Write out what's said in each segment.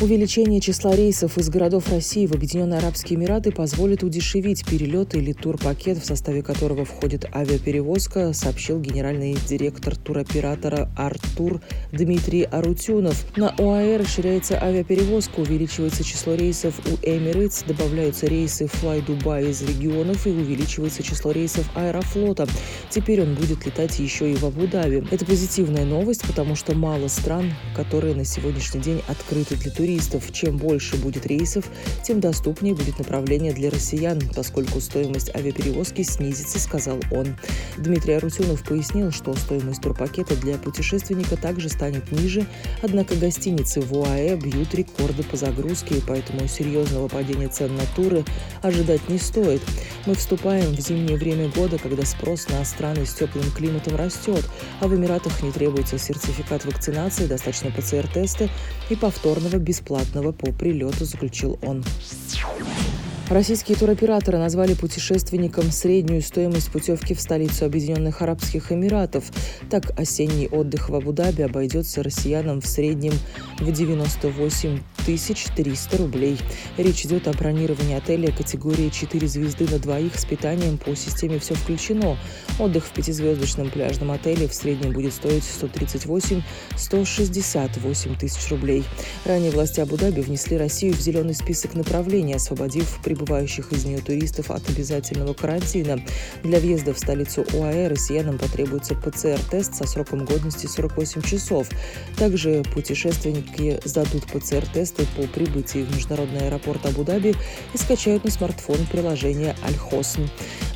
Увеличение числа рейсов из городов России в Объединенные Арабские Эмираты позволит удешевить перелеты или турпакет, в составе которого входит авиаперевозка, сообщил генеральный директор туроператора «Артур» Дмитрий Арутюнов. На ОАЭ расширяется авиаперевозка, увеличивается число рейсов у Emirates, добавляются рейсы Fly Dubai из регионов и увеличивается число рейсов Аэрофлота. Теперь он будет летать еще и в Абу-Даби. Это позитивная новость, потому что мало стран, которые на сегодняшний день открыты для туристов туристов. Чем больше будет рейсов, тем доступнее будет направление для россиян, поскольку стоимость авиаперевозки снизится, сказал он. Дмитрий Арутюнов пояснил, что стоимость турпакета для путешественника также станет ниже, однако гостиницы в УАЭ бьют рекорды по загрузке, поэтому серьезного падения цен на туры ожидать не стоит. Мы вступаем в зимнее время года, когда спрос на страны с теплым климатом растет, а в Эмиратах не требуется сертификат вакцинации, достаточно ПЦР-теста и повторного без бесплатного по прилету, заключил он. Российские туроператоры назвали путешественникам среднюю стоимость путевки в столицу Объединенных Арабских Эмиратов. Так, осенний отдых в Абу-Даби обойдется россиянам в среднем в 98 300 рублей. Речь идет о бронировании отеля категории 4 звезды на двоих с питанием по системе «Все включено». Отдых в пятизвездочном пляжном отеле в среднем будет стоить 138-168 тысяч рублей. Ранее власти Абу-Даби внесли Россию в зеленый список направлений, освободив прибывающих из нее туристов от обязательного карантина. Для въезда в столицу ОАЭ россиянам потребуется ПЦР-тест со сроком годности 48 часов. Также путешественники сдадут ПЦР-тесты по прибытии в международный аэропорт Абу-Даби и скачают на смартфон приложение «Аль-Хосн».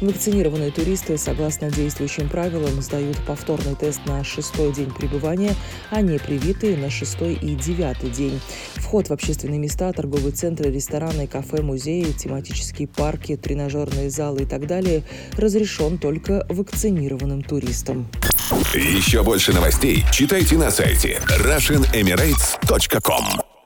Вакцинированные туристы, согласно действующим правилам, сдают повторный тест на шестой день пребывания, а не привитые на шестой и девятый день. Вход в общественные места, торговые центры, рестораны, кафе, музеи, тематические парки, тренажерные залы и так далее разрешен только вакцинированным туристам. Еще больше новостей читайте на сайте RussianEmirates.com